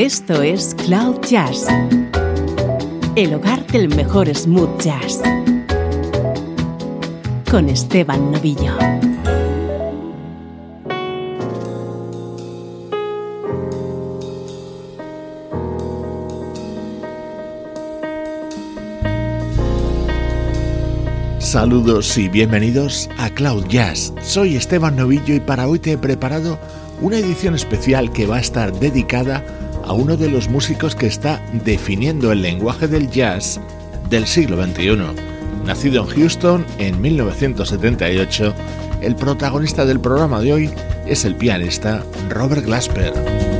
Esto es Cloud Jazz, el hogar del mejor smooth jazz, con Esteban Novillo. Saludos y bienvenidos a Cloud Jazz. Soy Esteban Novillo y para hoy te he preparado una edición especial que va a estar dedicada a uno de los músicos que está definiendo el lenguaje del jazz del siglo XXI. Nacido en Houston en 1978, el protagonista del programa de hoy es el pianista Robert Glasper.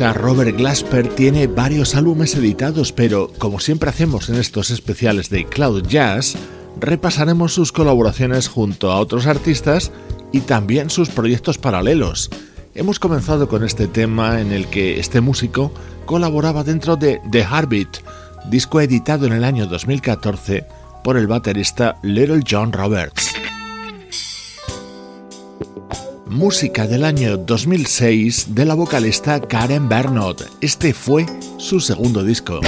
Robert Glasper tiene varios álbumes editados, pero como siempre hacemos en estos especiales de Cloud Jazz, repasaremos sus colaboraciones junto a otros artistas y también sus proyectos paralelos. Hemos comenzado con este tema en el que este músico colaboraba dentro de The Heartbeat, disco editado en el año 2014 por el baterista Little John Roberts. Música del año 2006 de la vocalista Karen Bernot. Este fue su segundo disco.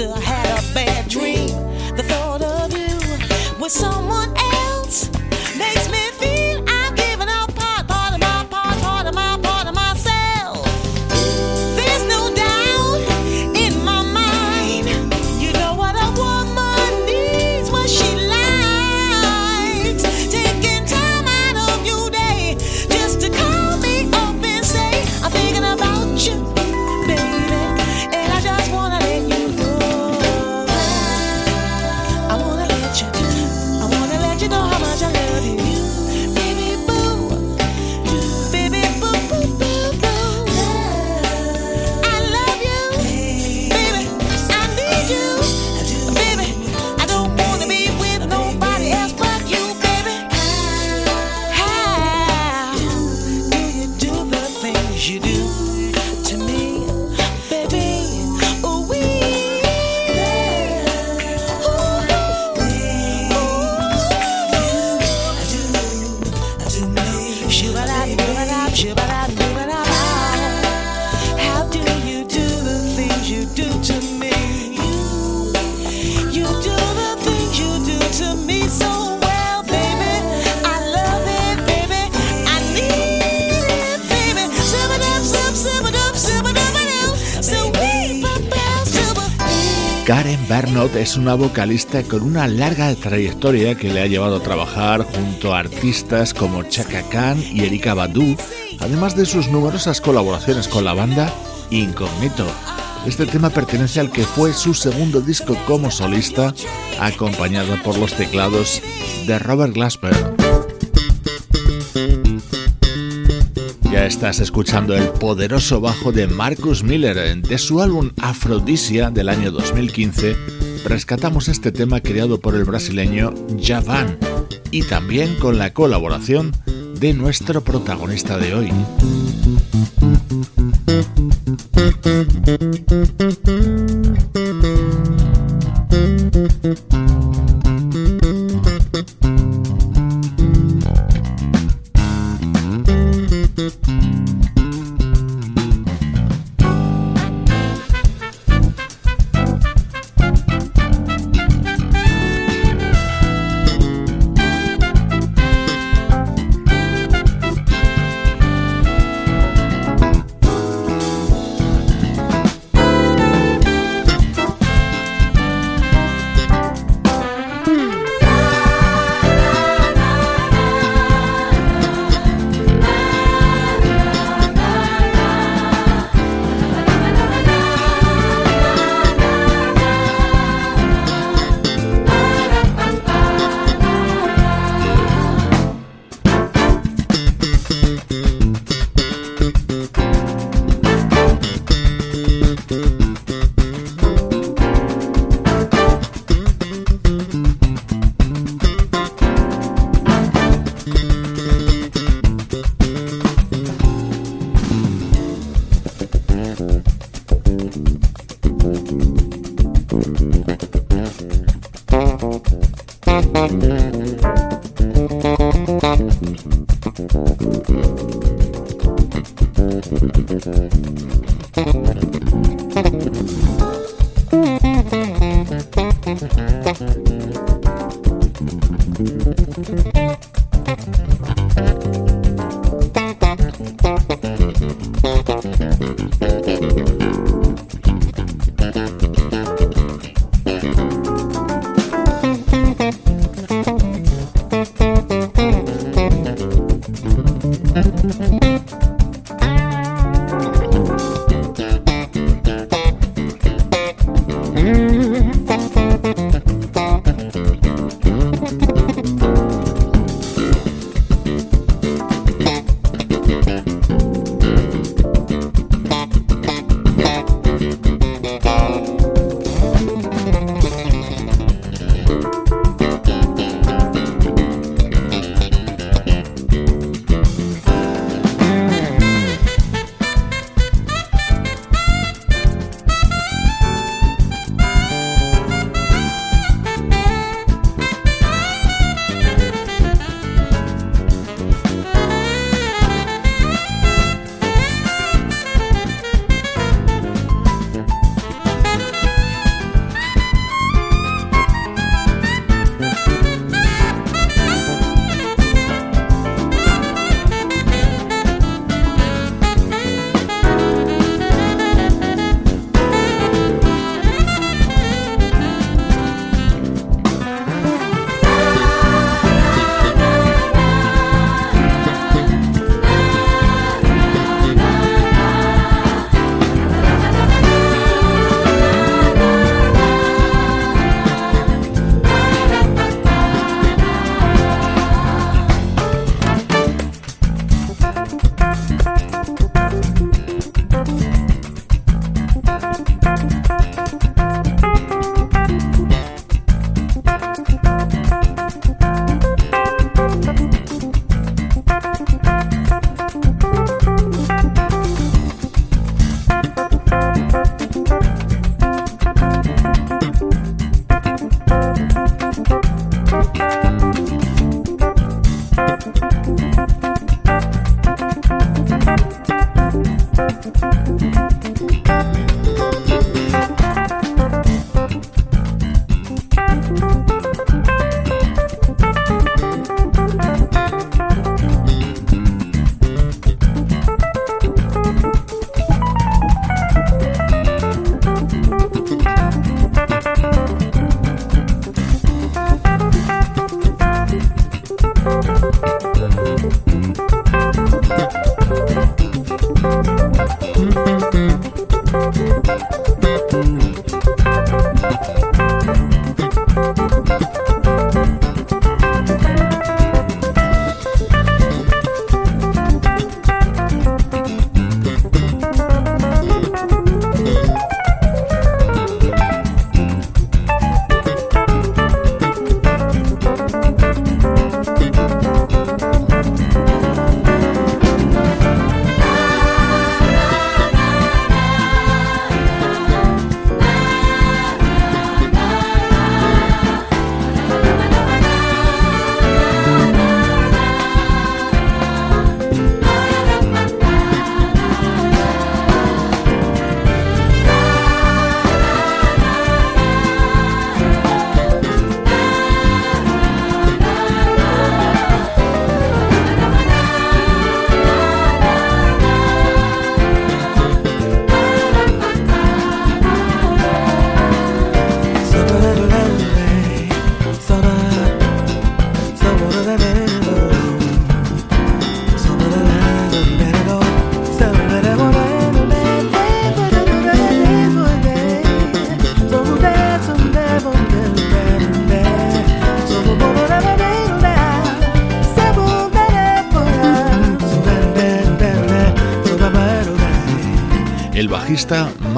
sister had a bad dream. The thought of you was someone es una vocalista con una larga trayectoria que le ha llevado a trabajar junto a artistas como Chaka Khan y Erika Badu, además de sus numerosas colaboraciones con la banda Incognito. Este tema pertenece al que fue su segundo disco como solista, acompañado por los teclados de Robert Glasper. Ya estás escuchando el poderoso bajo de Marcus Miller de su álbum Aphrodisia del año 2015 rescatamos este tema creado por el brasileño Javan y también con la colaboración de nuestro protagonista de hoy. Thank you.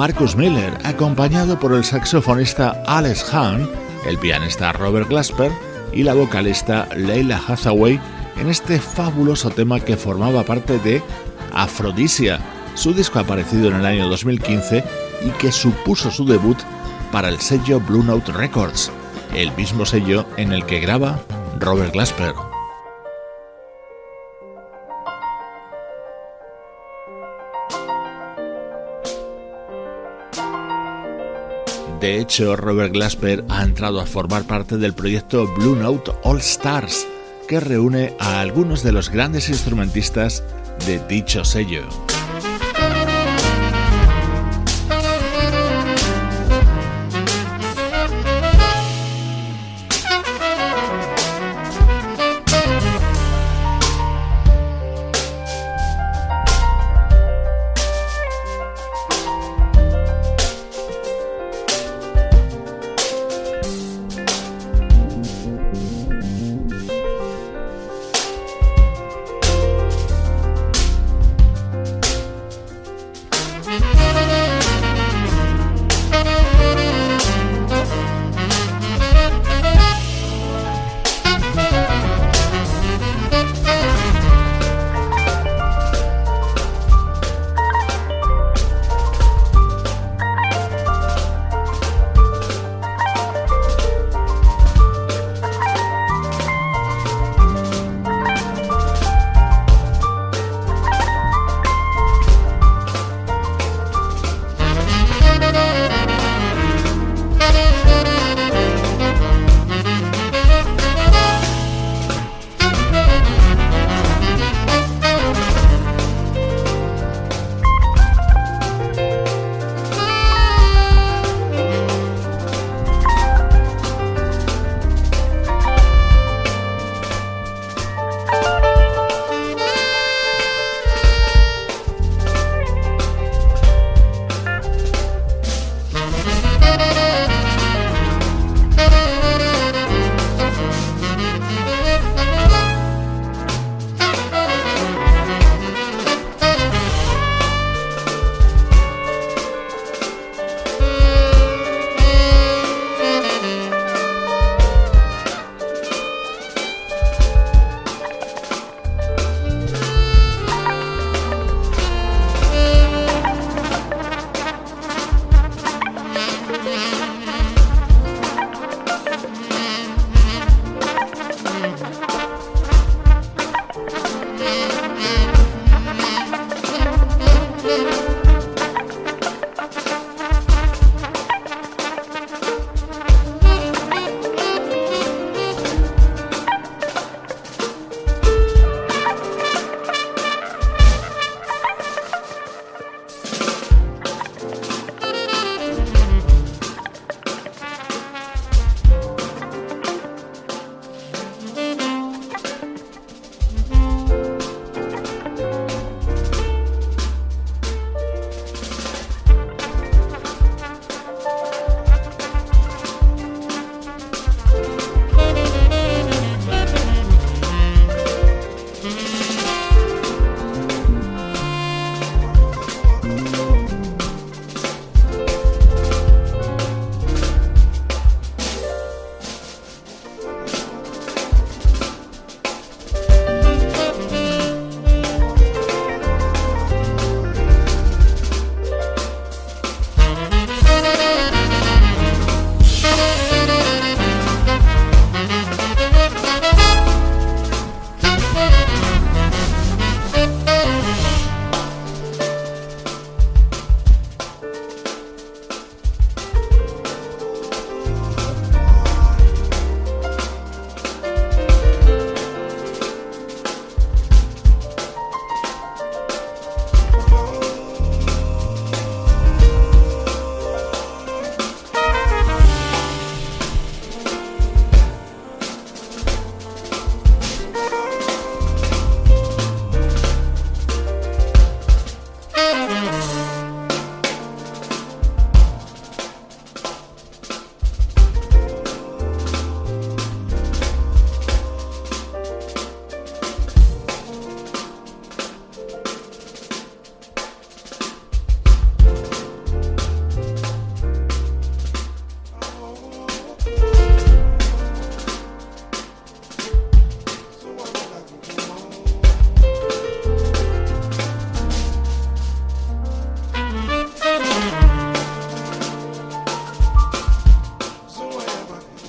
Marcus Miller, acompañado por el saxofonista Alex Hahn, el pianista Robert Glasper y la vocalista Leila Hathaway en este fabuloso tema que formaba parte de Afrodisia, su disco aparecido en el año 2015 y que supuso su debut para el sello Blue Note Records, el mismo sello en el que graba Robert Glasper. De hecho, Robert Glasper ha entrado a formar parte del proyecto Blue Note All Stars, que reúne a algunos de los grandes instrumentistas de dicho sello.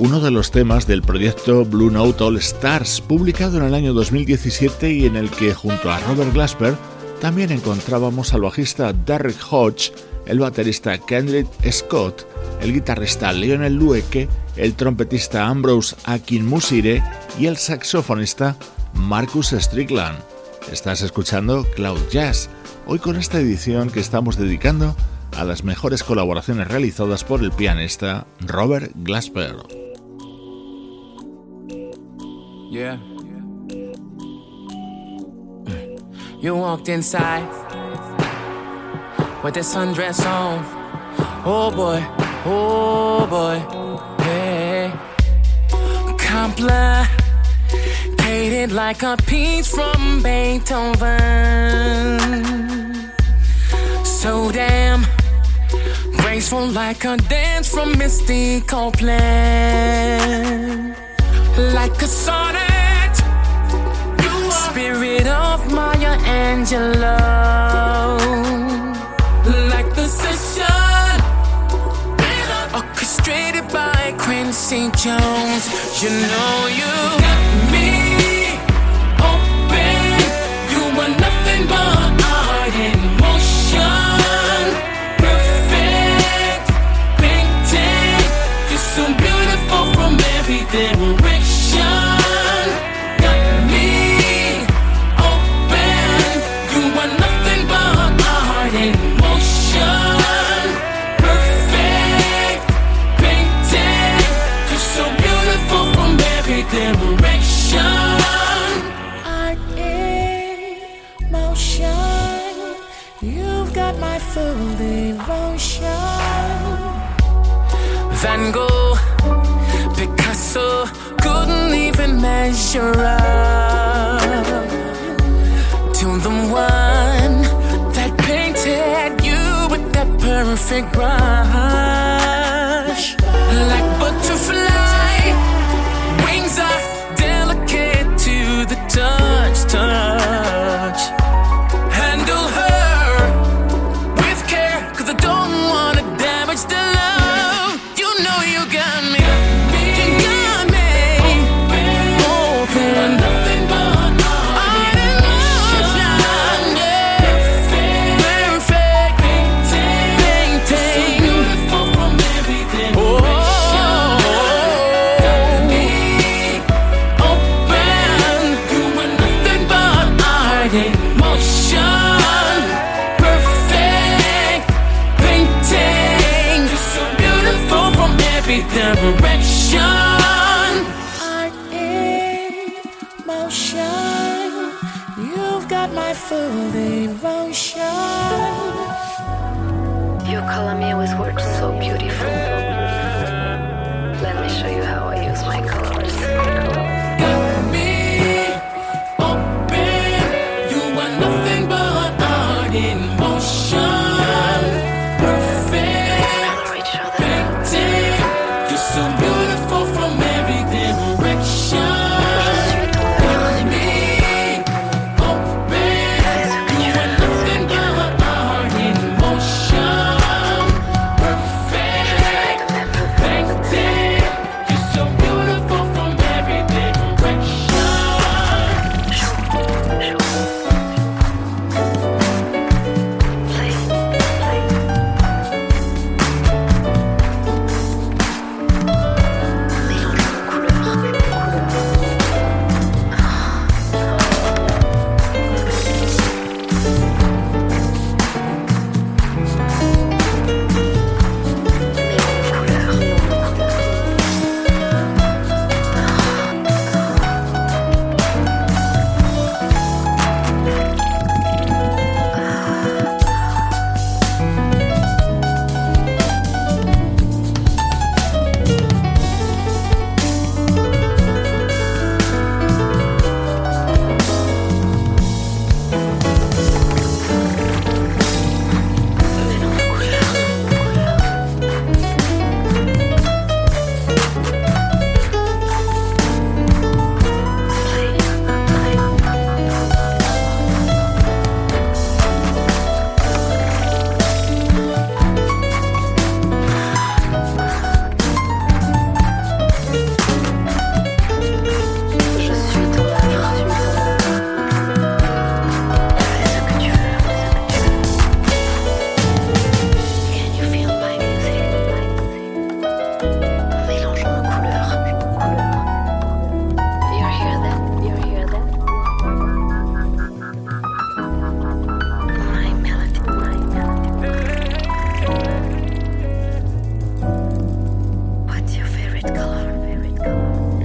Uno de los temas del proyecto Blue Note All Stars, publicado en el año 2017 y en el que junto a Robert Glasper también encontrábamos al bajista Derek Hodge, el baterista Kendrick Scott, el guitarrista Lionel Lueke, el trompetista Ambrose Akinmusire y el saxofonista Marcus Strickland. Estás escuchando Cloud Jazz, hoy con esta edición que estamos dedicando a las mejores colaboraciones realizadas por el pianista Robert Glasper. Yeah. You walked inside with this sundress on. Oh boy, oh boy, hey. Complicated like a piece from Beethoven. So damn graceful like a dance from Misty Copeland like a sonnet. Spirit of Maya Angelou, like the session. Orchestrated by Quincy Jones. You know you Van Gogh, Picasso couldn't even measure up. To the one that painted you with that perfect brush,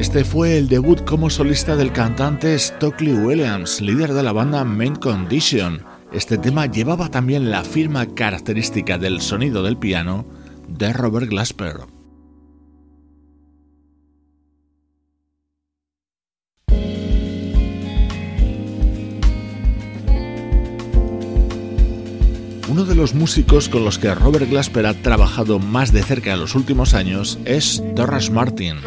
Este fue el debut como solista del cantante Stockley Williams, líder de la banda Main Condition. Este tema llevaba también la firma característica del sonido del piano de Robert Glasper. Uno de los músicos con los que Robert Glasper ha trabajado más de cerca en los últimos años es Torres Martin.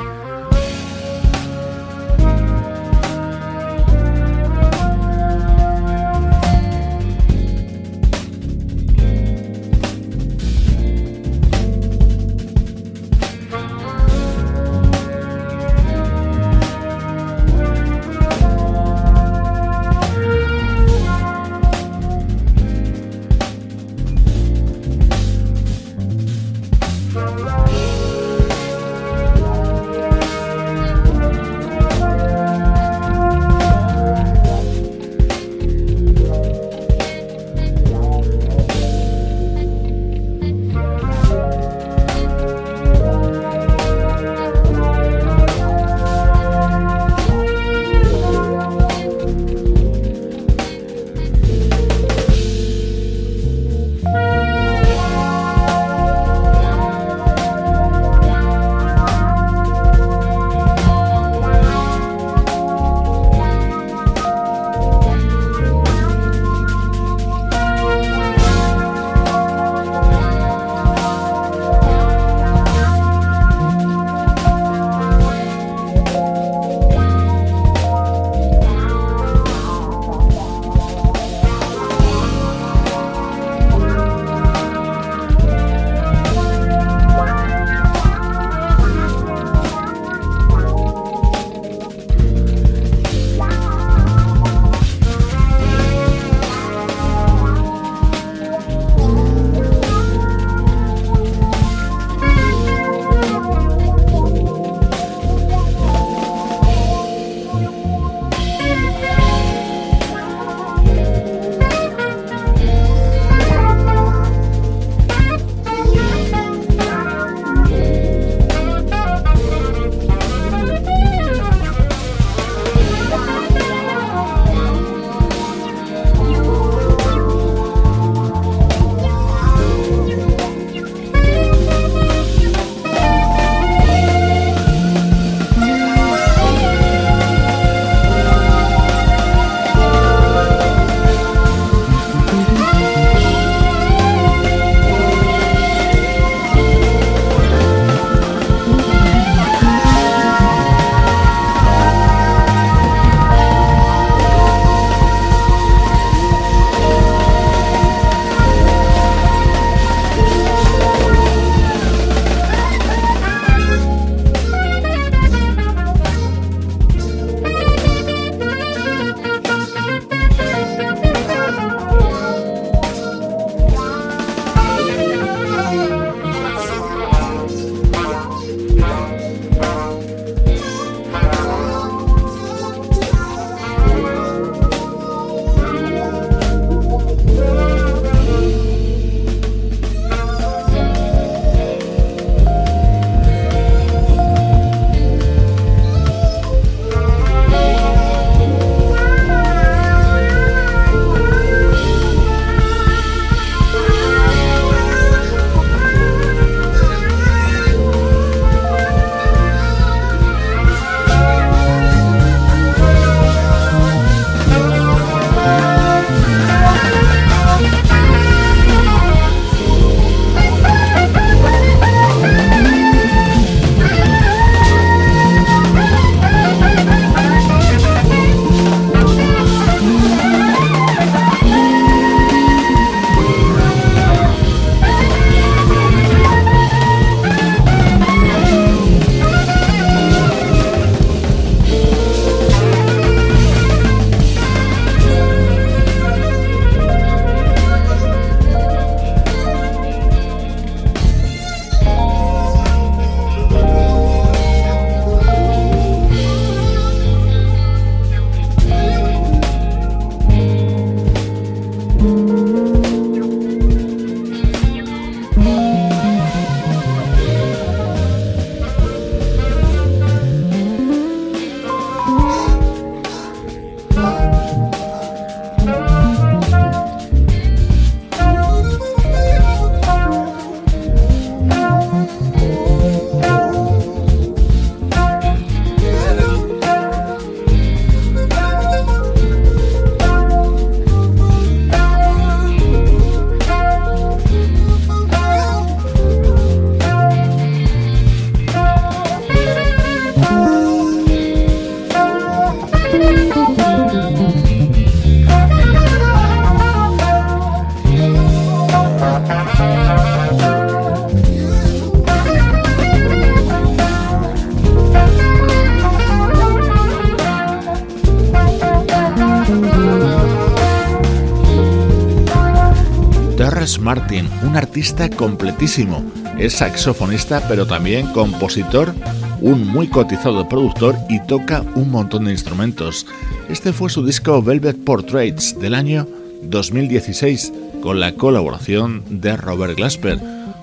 Martin, un artista completísimo. Es saxofonista, pero también compositor, un muy cotizado productor y toca un montón de instrumentos. Este fue su disco Velvet Portraits del año 2016, con la colaboración de Robert Glasper.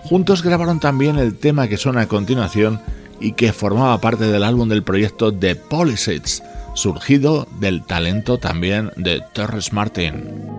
Juntos grabaron también el tema que suena a continuación y que formaba parte del álbum del proyecto The Polysets, surgido del talento también de Torres Martin.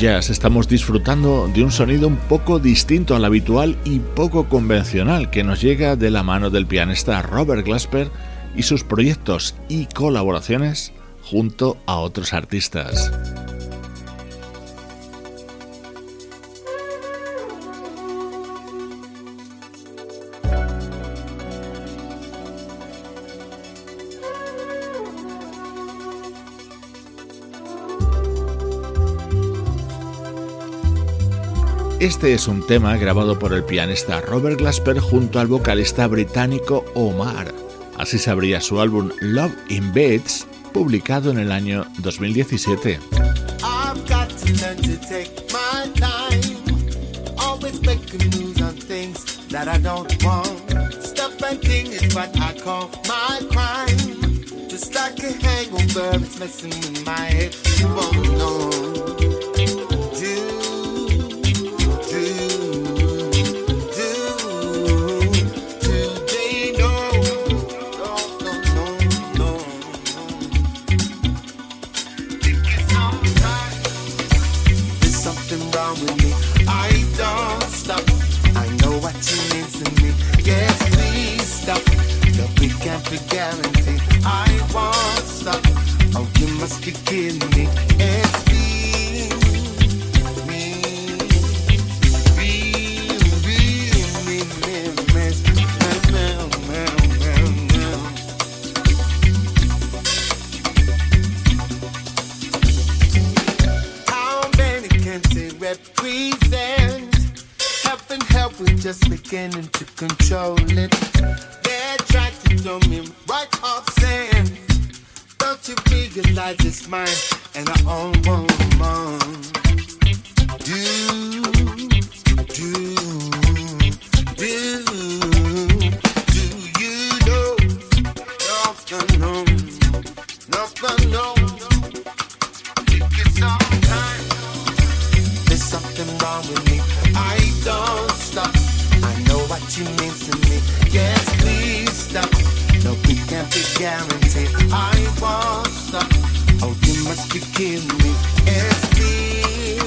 Jazz estamos disfrutando de un sonido un poco distinto al habitual y poco convencional que nos llega de la mano del pianista Robert Glasper y sus proyectos y colaboraciones junto a otros artistas. Este es un tema grabado por el pianista Robert Glasper junto al vocalista británico Omar. Así se abría su álbum Love in Beds, publicado en el año 2017. mine and I own one. Do I won't stop. Oh, you must be kidding me. It's being,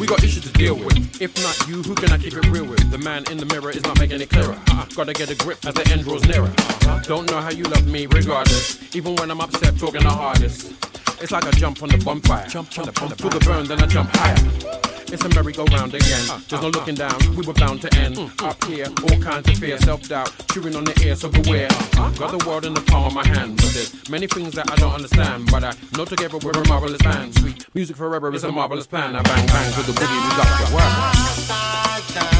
We got issues to deal with. If not you, who can I keep it real with? The man in the mirror is not making it clearer. Uh-uh. Gotta get a grip as the end draws nearer. Uh-uh. Don't know how you love me, regardless. Even when I'm upset, talking the hardest. It's like a jump on the bonfire. Jump, jump, jump, to the burn, then I jump higher. It's a merry-go-round again. Uh, there's no uh, uh. looking down, we were bound to end. Mm, mm. Up here, all kinds of fear, self-doubt, chewing on the ear, so beware. Got the world in the palm of my hand, but there's many things that I don't understand. But I know together we're a marvelous band. Sweet music forever is a marvelous plan. I bang bang to the boogie, we got the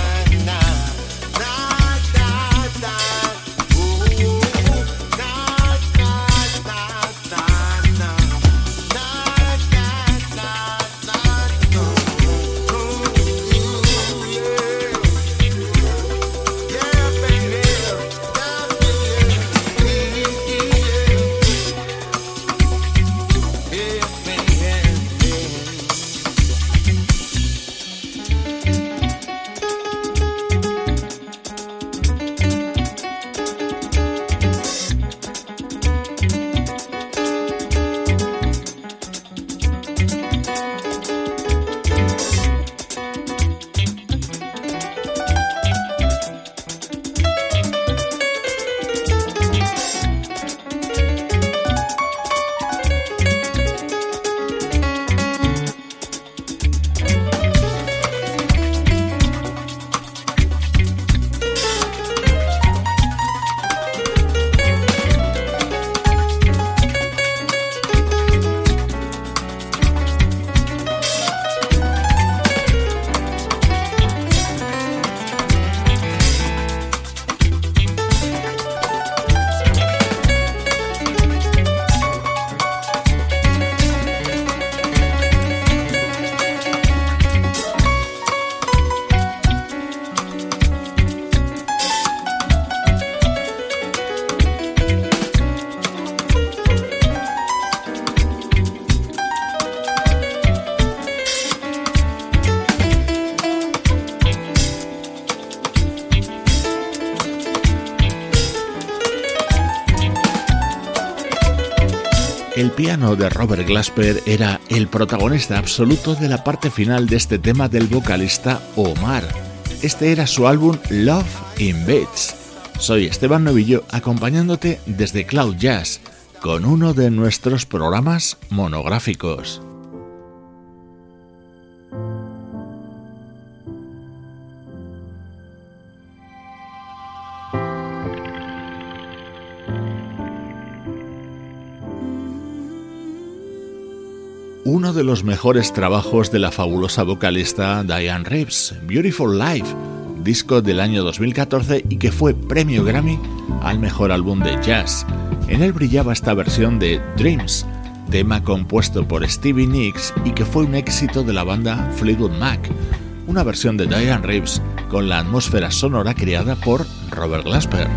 de Robert Glasper era el protagonista absoluto de la parte final de este tema del vocalista Omar. Este era su álbum Love in Beats. Soy Esteban Novillo acompañándote desde Cloud Jazz con uno de nuestros programas monográficos. De los mejores trabajos de la fabulosa vocalista Diane Reeves, Beautiful Life, disco del año 2014 y que fue premio Grammy al mejor álbum de jazz. En él brillaba esta versión de Dreams, tema compuesto por Stevie Nicks y que fue un éxito de la banda Fleetwood Mac, una versión de Diane Reeves con la atmósfera sonora creada por Robert Glasper.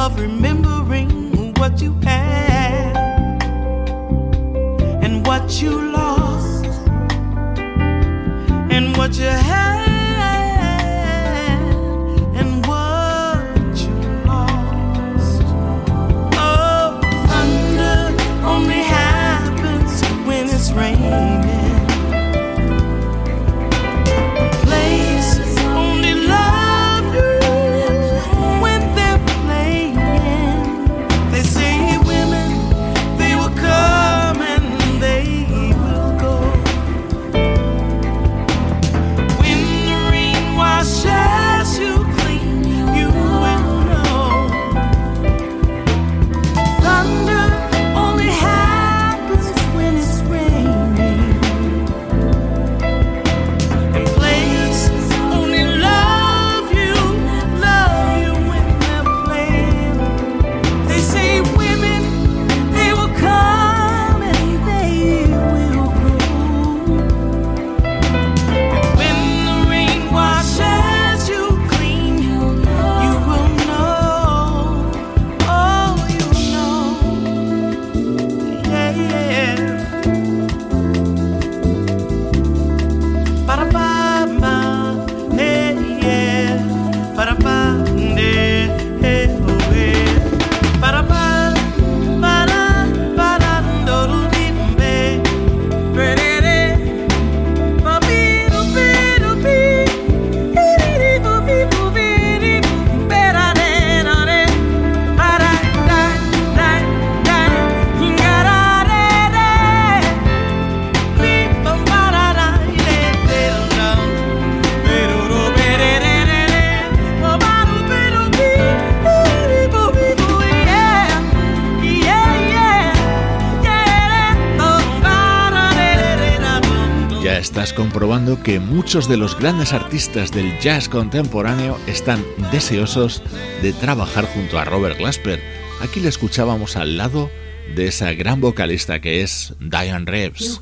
of remembering what you had and what you lost and what you had. que muchos de los grandes artistas del jazz contemporáneo están deseosos de trabajar junto a Robert Glasper. Aquí le escuchábamos al lado de esa gran vocalista que es Diane Reeves.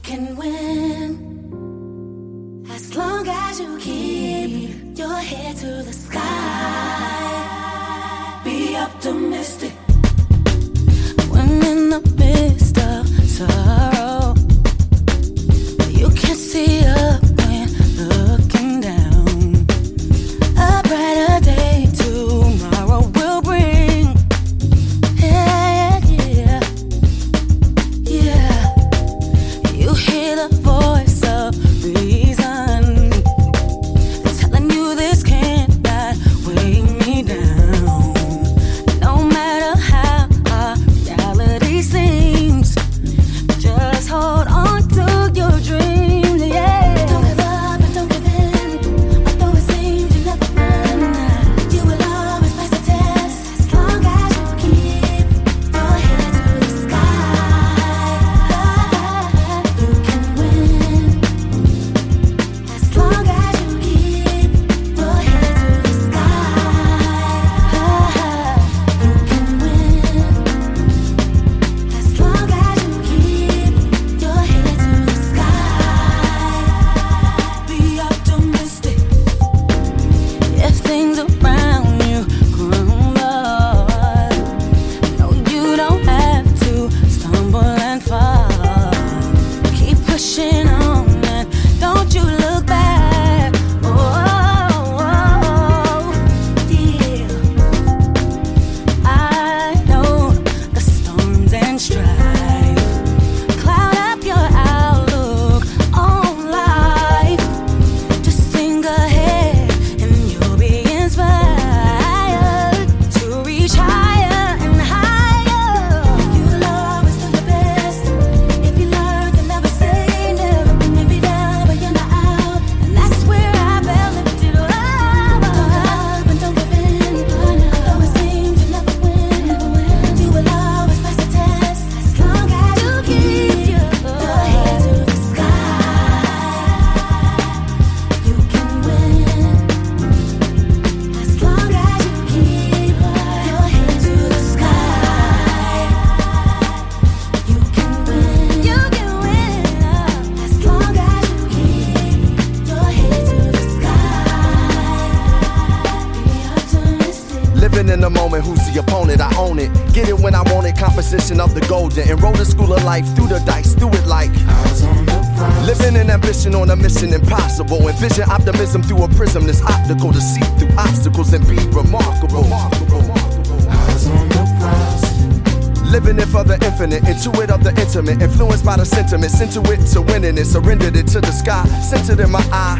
Intuit of the intimate, influenced by the sentiments, into it to winning it, surrendered it to the sky, centered in my eye.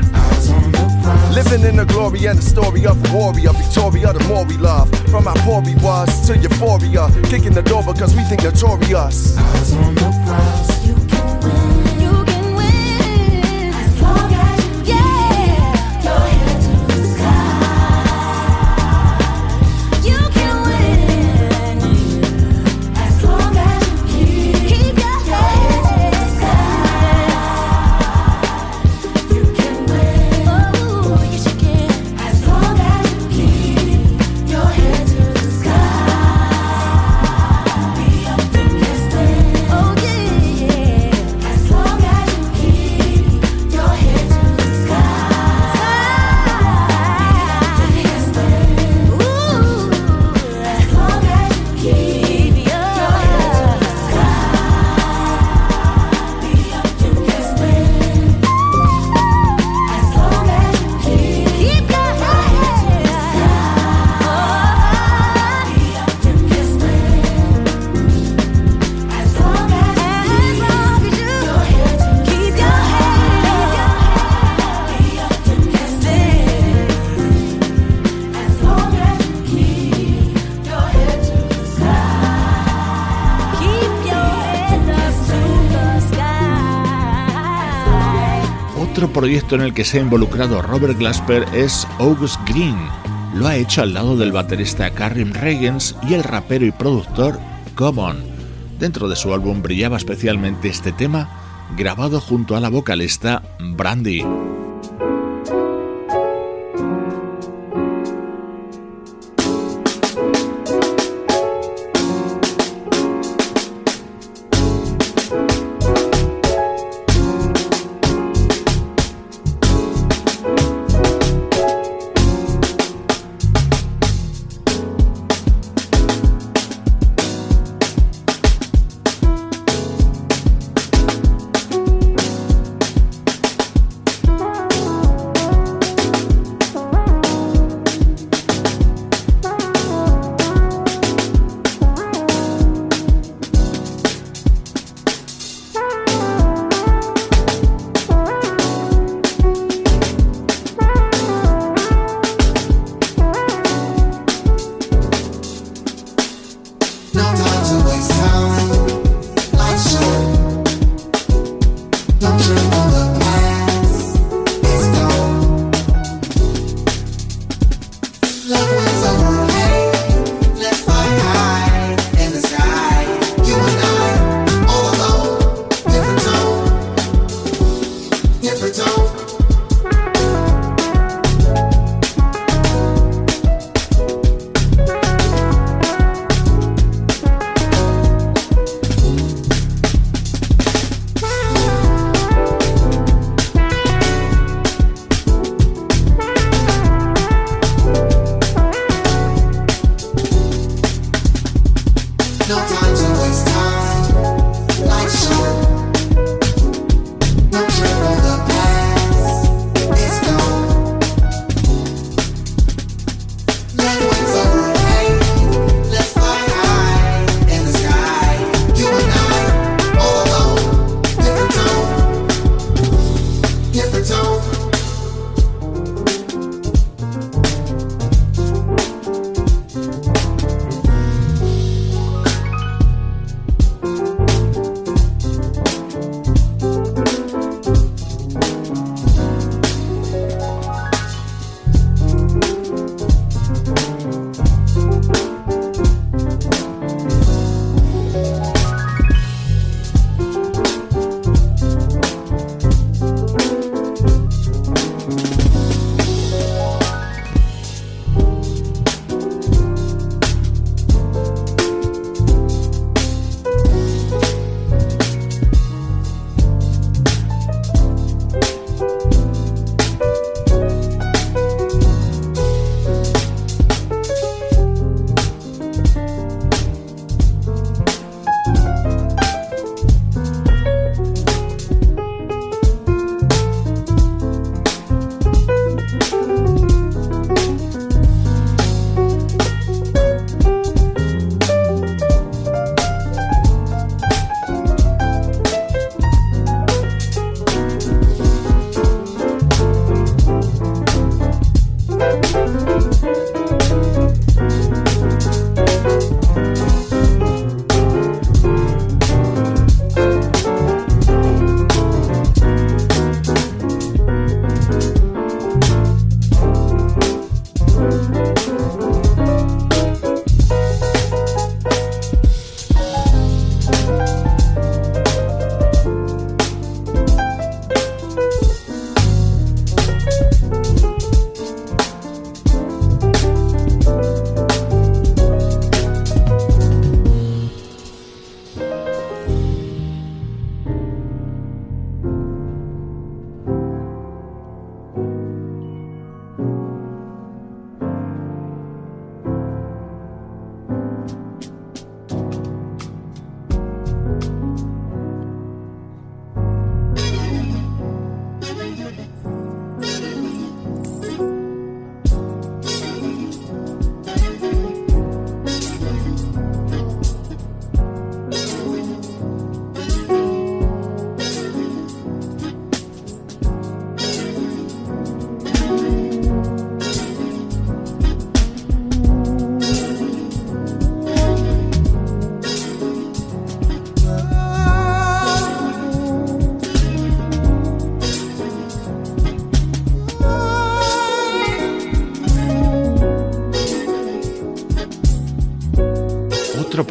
Living in the glory and the story of a warrior, Victoria, the more we love. From our poor we was to euphoria, kicking the door because we think notorious. Eyes on the prize. Proyecto en el que se ha involucrado Robert Glasper es August Green. Lo ha hecho al lado del baterista Karim Regens y el rapero y productor Common. Dentro de su álbum brillaba especialmente este tema, grabado junto a la vocalista Brandy.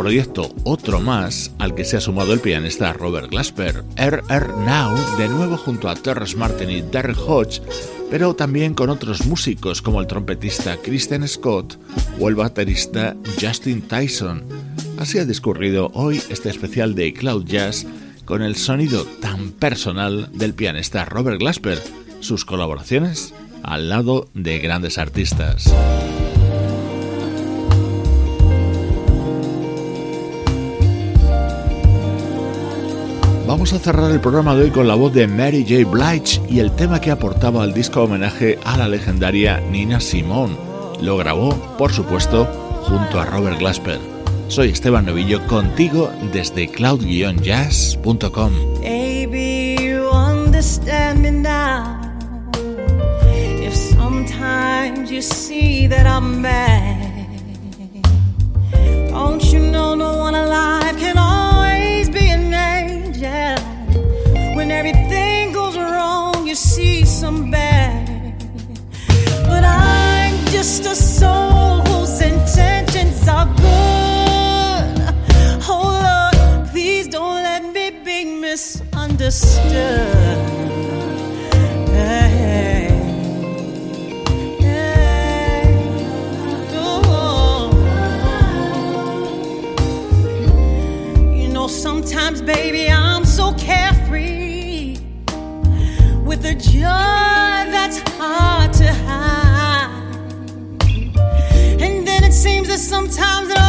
Proyecto, otro más, al que se ha sumado el pianista Robert Glasper, RR Now, de nuevo junto a Terrence Martin y Derek Hodge, pero también con otros músicos como el trompetista Kristen Scott o el baterista Justin Tyson. Así ha discurrido hoy este especial de Cloud Jazz con el sonido tan personal del pianista Robert Glasper, sus colaboraciones al lado de grandes artistas. Vamos a cerrar el programa de hoy con la voz de Mary J. Blige y el tema que aportaba al disco homenaje a la legendaria Nina Simone. Lo grabó, por supuesto, junto a Robert Glasper. Soy Esteban Novillo contigo desde cloud-jazz.com. Sometimes you see that I'm don't you know no one just a soul whose intentions are good. Oh Lord, please don't let me be misunderstood. You know, sometimes, baby, I'm so carefree with a joy sometimes